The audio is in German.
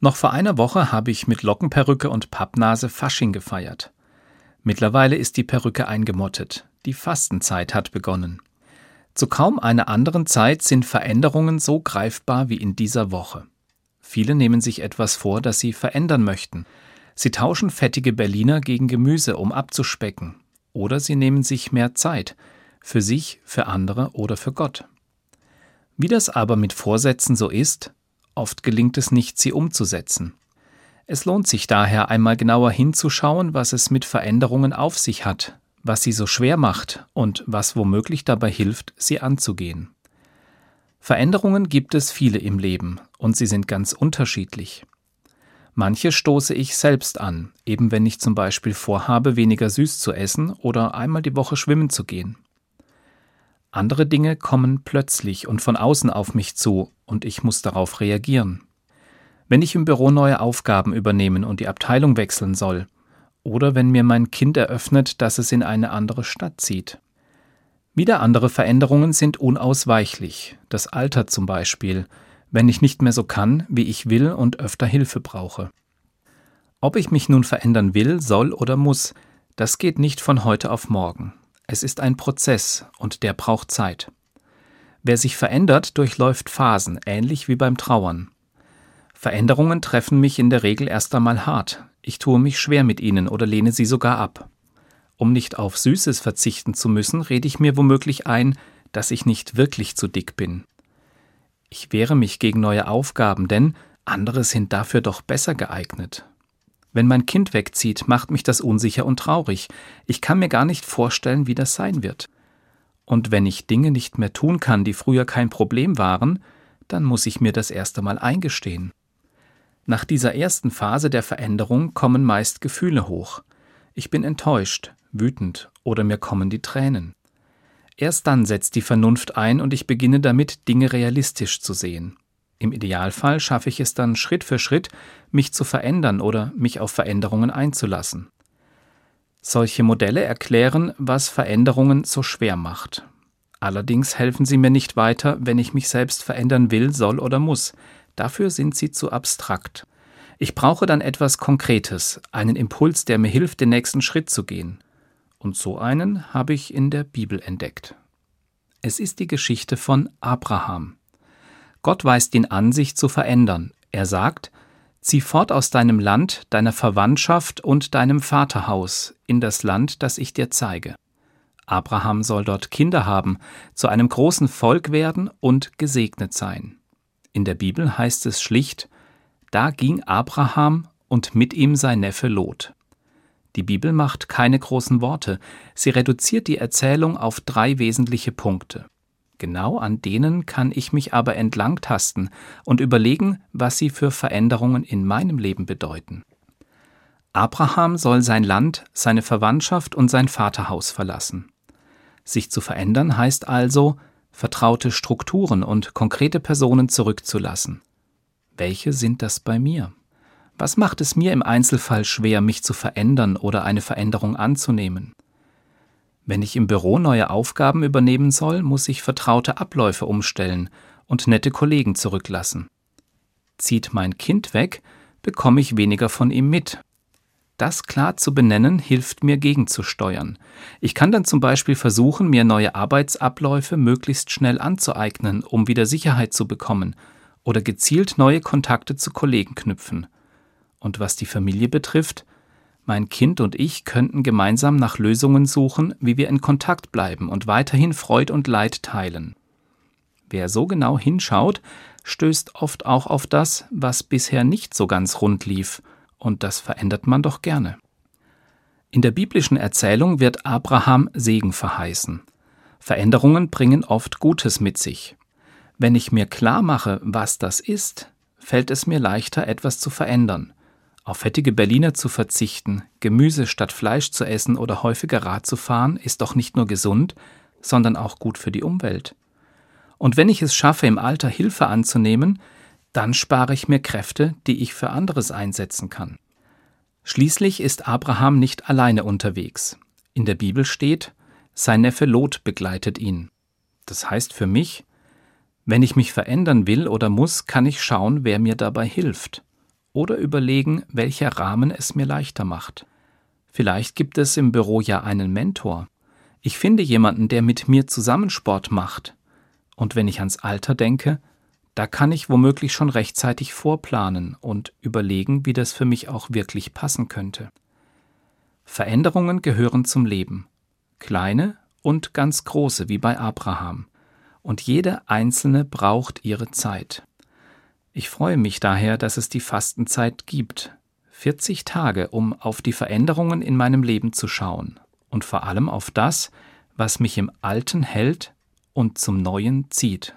Noch vor einer Woche habe ich mit Lockenperücke und Pappnase Fasching gefeiert. Mittlerweile ist die Perücke eingemottet. Die Fastenzeit hat begonnen. Zu kaum einer anderen Zeit sind Veränderungen so greifbar wie in dieser Woche. Viele nehmen sich etwas vor, das sie verändern möchten. Sie tauschen fettige Berliner gegen Gemüse, um abzuspecken. Oder sie nehmen sich mehr Zeit. Für sich, für andere oder für Gott. Wie das aber mit Vorsätzen so ist, oft gelingt es nicht, sie umzusetzen. Es lohnt sich daher einmal genauer hinzuschauen, was es mit Veränderungen auf sich hat, was sie so schwer macht und was womöglich dabei hilft, sie anzugehen. Veränderungen gibt es viele im Leben und sie sind ganz unterschiedlich. Manche stoße ich selbst an, eben wenn ich zum Beispiel vorhabe, weniger süß zu essen oder einmal die Woche schwimmen zu gehen. Andere Dinge kommen plötzlich und von außen auf mich zu, und ich muss darauf reagieren. Wenn ich im Büro neue Aufgaben übernehmen und die Abteilung wechseln soll, oder wenn mir mein Kind eröffnet, dass es in eine andere Stadt zieht. Wieder andere Veränderungen sind unausweichlich, das Alter zum Beispiel, wenn ich nicht mehr so kann, wie ich will und öfter Hilfe brauche. Ob ich mich nun verändern will, soll oder muss, das geht nicht von heute auf morgen. Es ist ein Prozess und der braucht Zeit. Wer sich verändert, durchläuft Phasen, ähnlich wie beim Trauern. Veränderungen treffen mich in der Regel erst einmal hart. Ich tue mich schwer mit ihnen oder lehne sie sogar ab. Um nicht auf Süßes verzichten zu müssen, rede ich mir womöglich ein, dass ich nicht wirklich zu dick bin. Ich wehre mich gegen neue Aufgaben, denn andere sind dafür doch besser geeignet. Wenn mein Kind wegzieht, macht mich das unsicher und traurig. Ich kann mir gar nicht vorstellen, wie das sein wird. Und wenn ich Dinge nicht mehr tun kann, die früher kein Problem waren, dann muss ich mir das erste Mal eingestehen. Nach dieser ersten Phase der Veränderung kommen meist Gefühle hoch. Ich bin enttäuscht, wütend oder mir kommen die Tränen. Erst dann setzt die Vernunft ein und ich beginne damit, Dinge realistisch zu sehen. Im Idealfall schaffe ich es dann Schritt für Schritt, mich zu verändern oder mich auf Veränderungen einzulassen. Solche Modelle erklären, was Veränderungen so schwer macht. Allerdings helfen sie mir nicht weiter, wenn ich mich selbst verändern will, soll oder muss. Dafür sind sie zu abstrakt. Ich brauche dann etwas Konkretes, einen Impuls, der mir hilft, den nächsten Schritt zu gehen. Und so einen habe ich in der Bibel entdeckt. Es ist die Geschichte von Abraham. Gott weist ihn an, sich zu verändern. Er sagt, Zieh fort aus deinem Land, deiner Verwandtschaft und deinem Vaterhaus in das Land, das ich dir zeige. Abraham soll dort Kinder haben, zu einem großen Volk werden und gesegnet sein. In der Bibel heißt es schlicht, da ging Abraham und mit ihm sein Neffe Lot. Die Bibel macht keine großen Worte, sie reduziert die Erzählung auf drei wesentliche Punkte. Genau an denen kann ich mich aber entlangtasten und überlegen, was sie für Veränderungen in meinem Leben bedeuten. Abraham soll sein Land, seine Verwandtschaft und sein Vaterhaus verlassen. Sich zu verändern heißt also, vertraute Strukturen und konkrete Personen zurückzulassen. Welche sind das bei mir? Was macht es mir im Einzelfall schwer, mich zu verändern oder eine Veränderung anzunehmen? Wenn ich im Büro neue Aufgaben übernehmen soll, muss ich vertraute Abläufe umstellen und nette Kollegen zurücklassen. Zieht mein Kind weg, bekomme ich weniger von ihm mit. Das klar zu benennen, hilft mir gegenzusteuern. Ich kann dann zum Beispiel versuchen, mir neue Arbeitsabläufe möglichst schnell anzueignen, um wieder Sicherheit zu bekommen, oder gezielt neue Kontakte zu Kollegen knüpfen. Und was die Familie betrifft, mein Kind und ich könnten gemeinsam nach Lösungen suchen, wie wir in Kontakt bleiben und weiterhin Freud und Leid teilen. Wer so genau hinschaut, stößt oft auch auf das, was bisher nicht so ganz rund lief, und das verändert man doch gerne. In der biblischen Erzählung wird Abraham Segen verheißen. Veränderungen bringen oft Gutes mit sich. Wenn ich mir klar mache, was das ist, fällt es mir leichter, etwas zu verändern. Auf fettige Berliner zu verzichten, Gemüse statt Fleisch zu essen oder häufiger Rad zu fahren, ist doch nicht nur gesund, sondern auch gut für die Umwelt. Und wenn ich es schaffe, im Alter Hilfe anzunehmen, dann spare ich mir Kräfte, die ich für anderes einsetzen kann. Schließlich ist Abraham nicht alleine unterwegs. In der Bibel steht, sein Neffe Lot begleitet ihn. Das heißt für mich, wenn ich mich verändern will oder muss, kann ich schauen, wer mir dabei hilft. Oder überlegen, welcher Rahmen es mir leichter macht. Vielleicht gibt es im Büro ja einen Mentor. Ich finde jemanden, der mit mir zusammen Sport macht. Und wenn ich ans Alter denke, da kann ich womöglich schon rechtzeitig vorplanen und überlegen, wie das für mich auch wirklich passen könnte. Veränderungen gehören zum Leben. Kleine und ganz große, wie bei Abraham. Und jede einzelne braucht ihre Zeit. Ich freue mich daher, dass es die Fastenzeit gibt. 40 Tage, um auf die Veränderungen in meinem Leben zu schauen und vor allem auf das, was mich im Alten hält und zum Neuen zieht.